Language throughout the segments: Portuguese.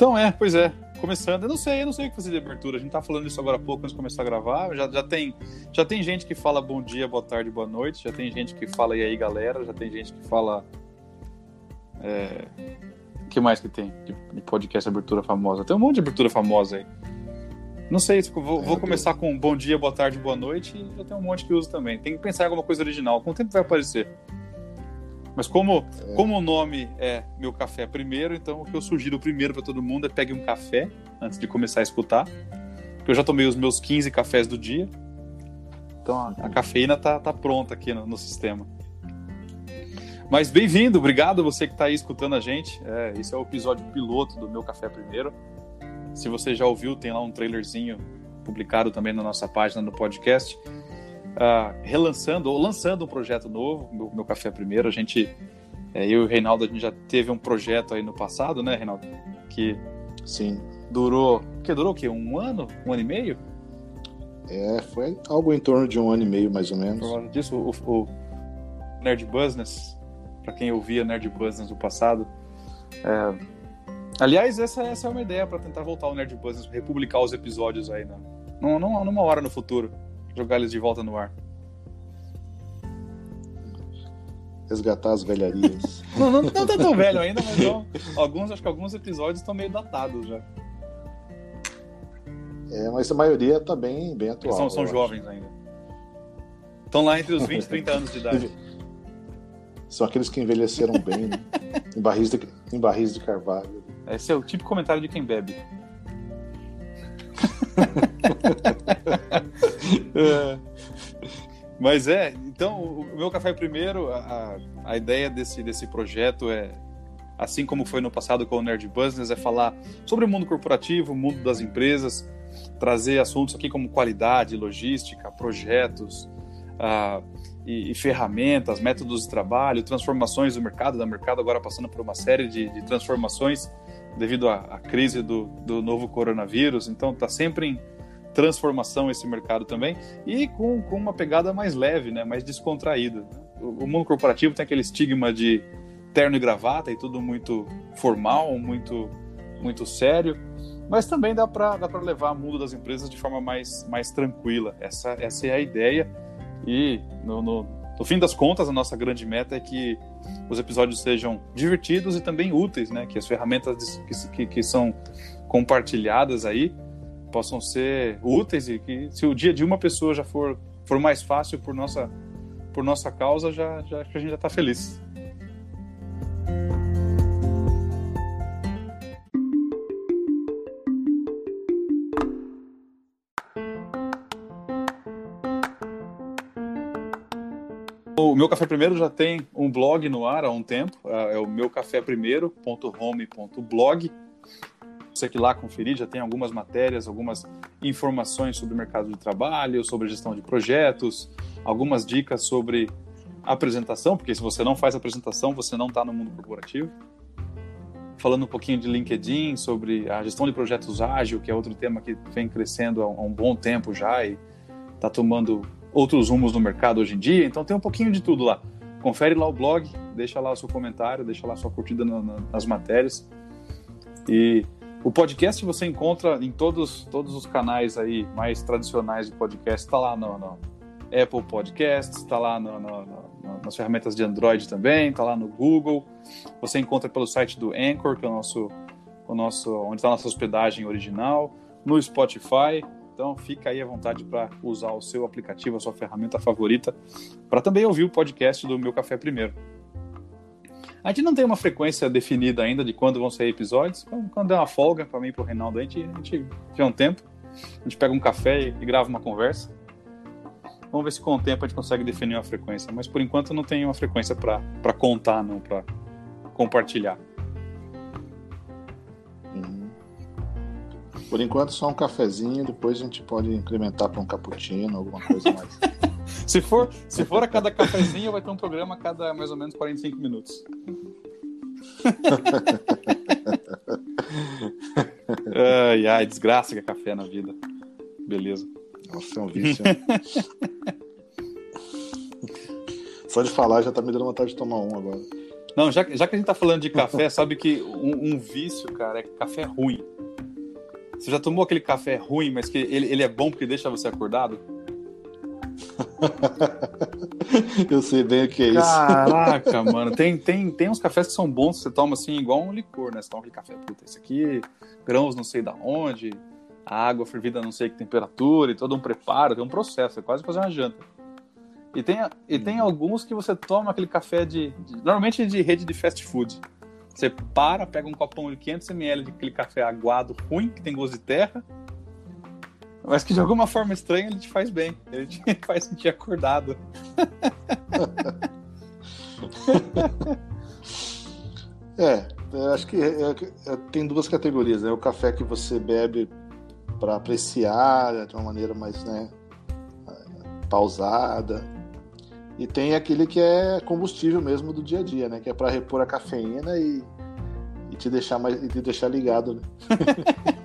Então é, pois é. Começando, eu não sei, eu não sei o que fazer de abertura. A gente tá falando isso agora há pouco antes de começar a gravar. Já, já, tem, já tem gente que fala bom dia, boa tarde, boa noite. Já tem gente que fala e aí, galera. Já tem gente que fala. É... O que mais que tem de, podcast abertura famosa? Tem um monte de abertura famosa aí. Não sei, vou, vou começar com bom dia, boa tarde, boa noite. E já tem um monte que usa também. Tem que pensar em alguma coisa original. Com o tempo vai aparecer. Mas como, é. como o nome é Meu Café Primeiro, então o que eu sugiro primeiro para todo mundo é pegue um café antes de começar a escutar. Porque eu já tomei os meus 15 cafés do dia. Então a, a cafeína tá, tá pronta aqui no, no sistema. Mas bem-vindo, obrigado você que está aí escutando a gente. É, esse é o episódio piloto do Meu Café Primeiro. Se você já ouviu, tem lá um trailerzinho publicado também na nossa página do podcast uh, relançando ou lançando um projeto novo, meu, meu Café Primeiro. A gente, é, eu e o Reinaldo, a gente já teve um projeto aí no passado, né, Reinaldo? Que Sim. durou, que durou o quê? Um ano? Um ano e meio? É, foi algo em torno de um ano e meio, mais ou menos. Por disso, o, o Nerd Business, para quem ouvia Nerd Business no passado, é... aliás, essa, essa é uma ideia para tentar voltar ao Nerd Business, republicar os episódios aí, né? numa, numa hora no futuro jogar eles de volta no ar. Resgatar as velharias. não, não, não tá tão velho ainda, mas não, alguns, acho que alguns episódios estão meio datados já. É, mas a maioria tá bem, bem atual. São, são jovens acho. ainda. Estão lá entre os 20 e 30 anos de idade. São aqueles que envelheceram bem, né? em, barris de, em barris de carvalho. Esse é o típico comentário de quem bebe. é. Mas é, então, o meu café primeiro, a, a ideia desse, desse projeto é, assim como foi no passado com o Nerd Business, é falar sobre o mundo corporativo, o mundo das empresas, trazer assuntos aqui como qualidade, logística, projetos uh, e, e, ferramentas, métodos de trabalho, transformações do mercado, da mercado agora passando por uma série de, de transformações devido à, à crise do, do, novo coronavírus. Então, está sempre em transformação esse mercado também e com, com uma pegada mais leve, né, mais descontraída. O, o mundo corporativo tem aquele estigma de terno e gravata e tudo muito formal, muito muito sério, mas também dá para dá levar o mundo das empresas de forma mais mais tranquila. Essa essa é a ideia e no, no, no fim das contas a nossa grande meta é que os episódios sejam divertidos e também úteis, né? Que as ferramentas que, que, que são compartilhadas aí possam ser úteis e que se o dia de uma pessoa já for, for mais fácil por nossa, por nossa causa, já, já a gente já está feliz. O meu café primeiro já tem um blog no ar há um tempo, é, é o meucaféprimeiro.home.blog. Você que lá conferir já tem algumas matérias, algumas informações sobre o mercado de trabalho, sobre gestão de projetos, algumas dicas sobre apresentação, porque se você não faz apresentação, você não está no mundo corporativo. Falando um pouquinho de LinkedIn, sobre a gestão de projetos ágil, que é outro tema que vem crescendo há um bom tempo já e está tomando outros rumos no mercado hoje em dia. Então tem um pouquinho de tudo lá. Confere lá o blog, deixa lá o seu comentário, deixa lá a sua curtida na, na, nas matérias. E o podcast você encontra em todos, todos os canais aí mais tradicionais de podcast. Está lá no, no, Apple Podcasts, está lá no, nas ferramentas de Android também, está lá no Google. Você encontra pelo site do Anchor, que é o nosso, o nosso onde está a nossa hospedagem original, no Spotify. Então fica aí à vontade para usar o seu aplicativo, a sua ferramenta favorita, para também ouvir o podcast do Meu Café Primeiro. A gente não tem uma frequência definida ainda de quando vão sair episódios. Quando é uma folga para mim e para o Reinaldo, a gente, a gente tiver um tempo, a gente pega um café e, e grava uma conversa. Vamos ver se com o tempo a gente consegue definir uma frequência. Mas por enquanto não tem uma frequência para contar, não, para compartilhar. Por enquanto, só um cafezinho, depois a gente pode incrementar para um cappuccino, alguma coisa mais. se, for, se for a cada cafezinho, vai ter um programa a cada mais ou menos 45 minutos. ai, ai, desgraça que é café na vida. Beleza. Nossa, é um vício. Só de falar já tá me dando vontade de tomar um agora. Não, já, já que a gente tá falando de café, sabe que um, um, vício, cara, é café ruim. Você já tomou aquele café ruim, mas que ele, ele é bom porque deixa você acordado? Eu sei bem o que é isso. Caraca, mano. Tem, tem, tem uns cafés que são bons, você toma assim, igual um licor, né? Você toma aquele café, puta, esse aqui, grãos não sei da onde, a água fervida não sei que temperatura, e todo um preparo, tem um processo, é quase fazer uma janta. E tem, e tem uhum. alguns que você toma aquele café de, de, Normalmente de rede de fast food. Você para, pega um copão de 500ml de aquele café aguado ruim, que tem gosto de terra, mas que de alguma forma estranha ele te faz bem. Ele te faz sentir acordado. é, acho que é, é, tem duas categorias, né? O café que você bebe para apreciar de uma maneira mais, né, pausada. E tem aquele que é combustível mesmo do dia a dia, né? Que é para repor a cafeína e, e, te deixar mais e te deixar ligado. Né?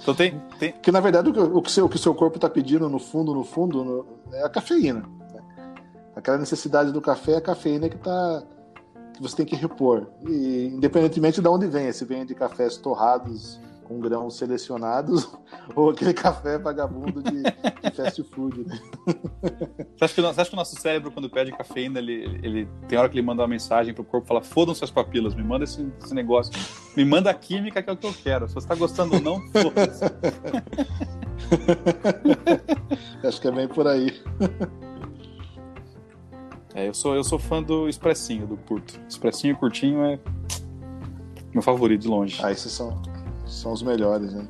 Então tem, tem... Que na verdade o que, o que, seu, o que seu corpo está pedindo no fundo, no fundo, no, é a cafeína. Né? Aquela necessidade do café é a cafeína que tá que você tem que repor. E independentemente de onde vem, se vem de cafés torrados com grãos selecionados ou aquele café vagabundo de, de fast food. Né? Você, acha que, você acha que o nosso cérebro, quando pede cafeína, ele, ele tem hora que ele manda uma mensagem pro corpo fala: fodam suas papilas, me manda esse, esse negócio, me manda a química que é o que eu quero. Se você tá gostando ou não, foda-se. acho que é bem por aí. É, eu sou, eu sou fã do expressinho, do curto. Expressinho curtinho é meu favorito de longe. Ah, esses são, são os melhores, né?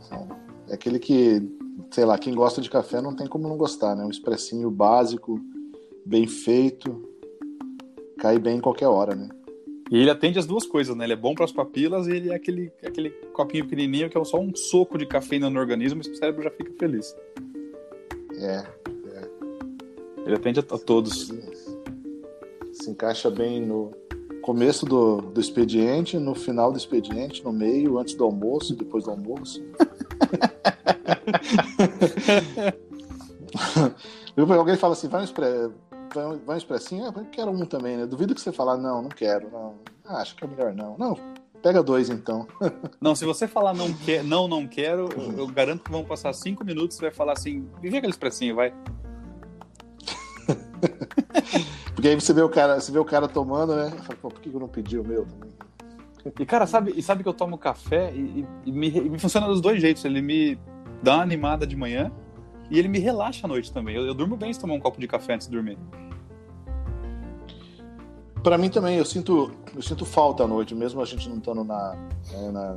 São, é aquele que, sei lá, quem gosta de café não tem como não gostar, né? Um expressinho básico, bem feito, cai bem em qualquer hora, né? E ele atende as duas coisas, né? Ele é bom para as papilas e ele é aquele, aquele copinho pequenininho que é só um soco de cafeína no organismo e o cérebro já fica feliz. É, é. Ele atende a, a todos. Se encaixa bem no, começo do, do expediente, no final do expediente, no meio, antes do almoço, depois do almoço. Alguém fala assim, vai um, expre... vai um expressinho? Ah, eu quero um também, né? Duvido que você falar, não, não quero, não. Ah, acho que é melhor não. Não, pega dois então. não, se você falar não, que... não, não quero, eu, eu garanto que vão passar cinco minutos e vai falar assim, vive aquele expressinho, vai. Porque aí você vê o cara, você vê o cara tomando, né? Fala, por que eu não pedi o meu também? E cara, sabe, e sabe que eu tomo café e, e, me, e, me, funciona dos dois jeitos. Ele me dá uma animada de manhã e ele me relaxa à noite também. Eu, eu durmo bem se tomar um copo de café antes de dormir. Para mim também, eu sinto, eu sinto falta à noite, mesmo a gente não estando na, né, na,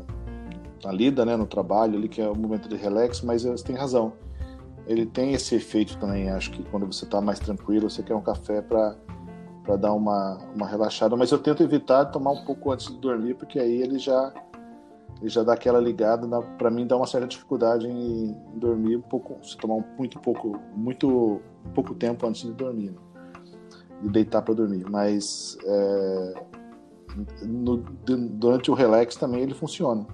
na, lida, né, no trabalho ali, que é o momento de relax, mas você tem razão. Ele tem esse efeito também, acho que quando você está mais tranquilo, você quer um café para para dar uma, uma relaxada, mas eu tento evitar tomar um pouco antes de dormir, porque aí ele já ele já dá aquela ligada, para mim dá uma certa dificuldade em, em, dormir um pouco, se tomar um, muito pouco, muito pouco tempo antes de dormir, né? de deitar para dormir, mas é, no, durante o relax também ele funciona.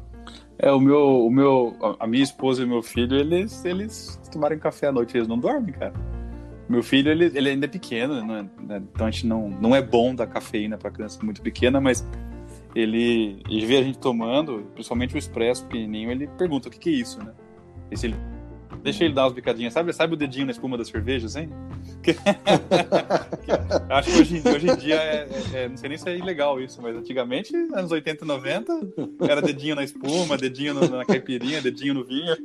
É, o meu, o meu, a minha esposa e meu filho, eles, eles tomarem café à noite, eles não dormem, cara. Meu filho, ele, ele ainda é pequeno, né? então a gente não, não é bom dar cafeína para criança muito pequena, mas ele, ele vê a gente tomando, principalmente o expresso pequenininho, ele pergunta o que, que é isso, né? E ele, deixa ele dar umas bicadinhas, sabe, sabe o dedinho na espuma da cerveja, assim? acho que hoje, hoje em dia, é, é, é, não sei nem se é ilegal isso, mas antigamente, anos 80 e 90, era dedinho na espuma, dedinho no, na caipirinha, dedinho no vinho.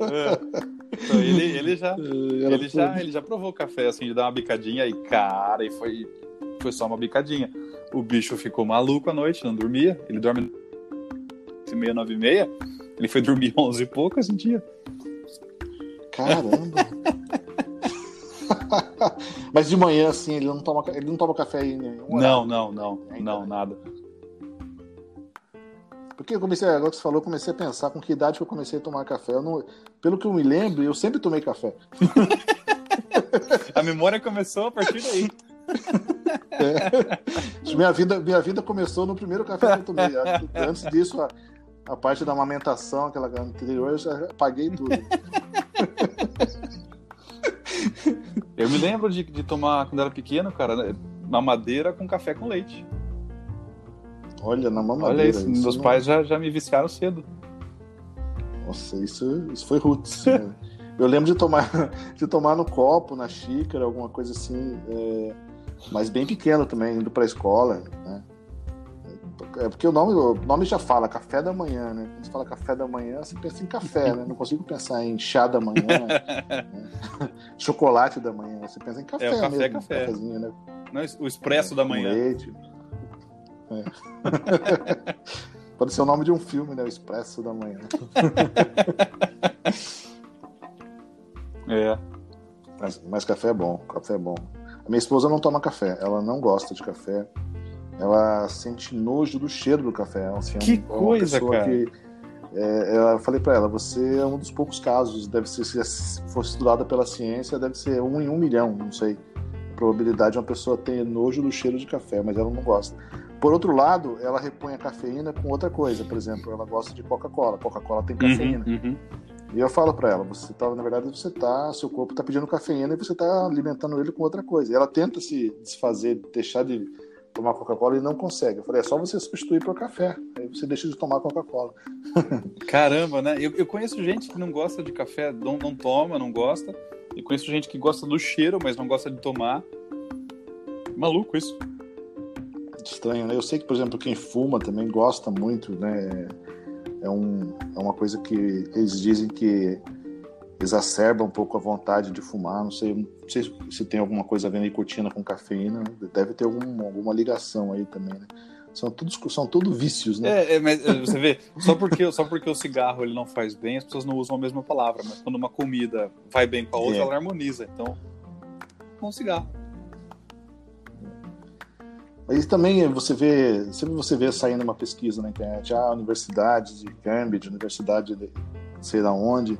é. Então, ele, ele, já, ele, já, ele já provou café, assim, de dar uma bicadinha e, cara, e foi, foi só uma bicadinha. O bicho ficou maluco à noite, não dormia. Ele dorme meia, nove e meia. Ele foi dormir onze e poucas um dia. Caramba! Mas de manhã, assim, ele não toma, ele não toma café em nenhum Não, não, não. Não, nada. Porque eu comecei, agora que você falou, eu comecei a pensar com que idade que eu comecei a tomar café. Eu não, pelo que eu me lembro, eu sempre tomei café. a memória começou a partir daí. É. Minha, vida, minha vida começou no primeiro café que eu tomei. Antes disso, a, a parte da amamentação, aquela anterior, eu já paguei tudo. Eu me lembro de, de tomar, quando era pequeno, cara, né, mamadeira com café com leite. Olha, na mamadeira. Olha isso, meus não... pais já, já me viciaram cedo. Nossa, isso, isso foi roots. né? Eu lembro de tomar, de tomar no copo, na xícara, alguma coisa assim, é, mas bem pequeno também, indo para a escola, né? É porque o nome, o nome já fala café da manhã, né? Quando você fala café da manhã, você pensa em café, né? Não consigo pensar em chá da manhã, né? chocolate da manhã. Você pensa em café, é, o café, mesmo, café. Um né? Não, o expresso é, da manhã. Leite. É. Pode ser o nome de um filme, né? O Expresso da Manhã. é. Mas, mas café é bom, café é bom. A minha esposa não toma café, ela não gosta de café ela sente nojo do cheiro do café. Assim, que é coisa, cara. Que, é, eu falei para ela, você é um dos poucos casos, deve ser, se fosse estudada pela ciência, deve ser um em um milhão, não sei. A probabilidade de uma pessoa ter nojo do cheiro de café, mas ela não gosta. Por outro lado, ela repõe a cafeína com outra coisa, por exemplo, ela gosta de Coca-Cola. Coca-Cola tem uhum, cafeína. Uhum, uhum. E eu falo para ela, você tá, na verdade, você tá, seu corpo está pedindo cafeína e você está alimentando ele com outra coisa. E ela tenta se desfazer, deixar de tomar Coca-Cola e não consegue. Eu falei, é só você substituir por café. Aí você deixa de tomar Coca-Cola. Caramba, né? Eu, eu, conheço gente que não gosta de café, não, não toma, não gosta. E conheço gente que gosta do cheiro, mas não gosta de tomar. Maluco isso. Estranho, né? Eu sei que, por exemplo, quem fuma também gosta muito, né? É, um, é uma coisa que eles dizem que exacerba um pouco a vontade de fumar. Não sei, não sei se tem alguma coisa a ver nicotina com cafeína. Deve ter algum, alguma ligação aí também, né? São todos são tudo vícios, né? É, é, mas é, você vê, só porque, só porque o cigarro ele não faz bem, as pessoas não usam a mesma palavra, mas quando uma comida vai bem com a outra, é. ela harmoniza. Então, com o cigarro. Mas também você vê, sempre você vê saindo uma pesquisa na internet, ah, a universidade de Cambridge, universidade de sei da onde,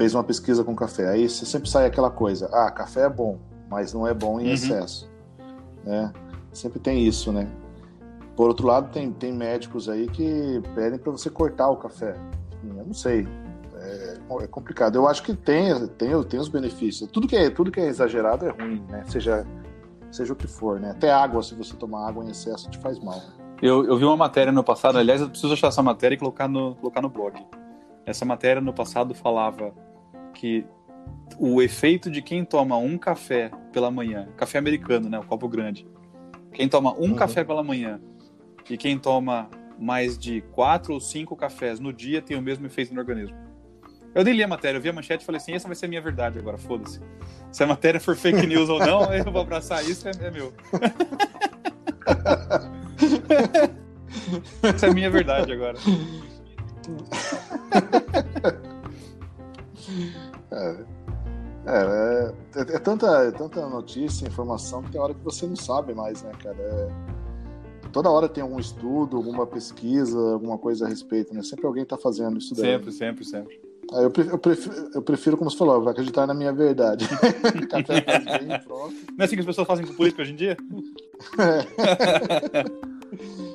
fez uma pesquisa com café. Aí você sempre sai aquela coisa: ah, café é bom, mas não é bom em uhum. excesso. Né? Sempre tem isso, né? Por outro lado, tem, tem médicos aí que pedem para você cortar o café. Eu não sei. É, é, complicado. Eu acho que tem, tem, tem os benefícios. Tudo que, é, tudo que é exagerado é ruim, né? Seja, seja o que for, né? Até água, se você tomar água em excesso, te faz mal. Eu, eu vi uma matéria no passado, aliás, eu preciso achar essa matéria e colocar no, colocar no blog essa matéria no passado falava que o efeito de quem toma um café pela manhã, café americano, né, o copo grande, quem toma um uhum. café pela manhã e quem toma mais de quatro ou cinco cafés no dia tem o mesmo efeito no organismo. Eu nem li a matéria, eu vi a manchete e falei assim, essa vai ser a minha verdade agora, foda-se. Se a matéria for fake news ou não, eu vou abraçar isso, é, é meu. essa é a minha verdade agora. É, é, é, é, tanta, é tanta notícia, informação, que tem hora que você não sabe mais, né, cara? É, toda hora tem algum estudo, alguma pesquisa, alguma coisa a respeito, né? Sempre alguém está fazendo isso daí. Sempre, sempre, sempre. Ah, eu, prefiro, eu, prefiro, eu prefiro, como você falou, vai acreditar na minha verdade. Café faz bem, pronto. Não é assim que as pessoas fazem com política hoje em dia? É.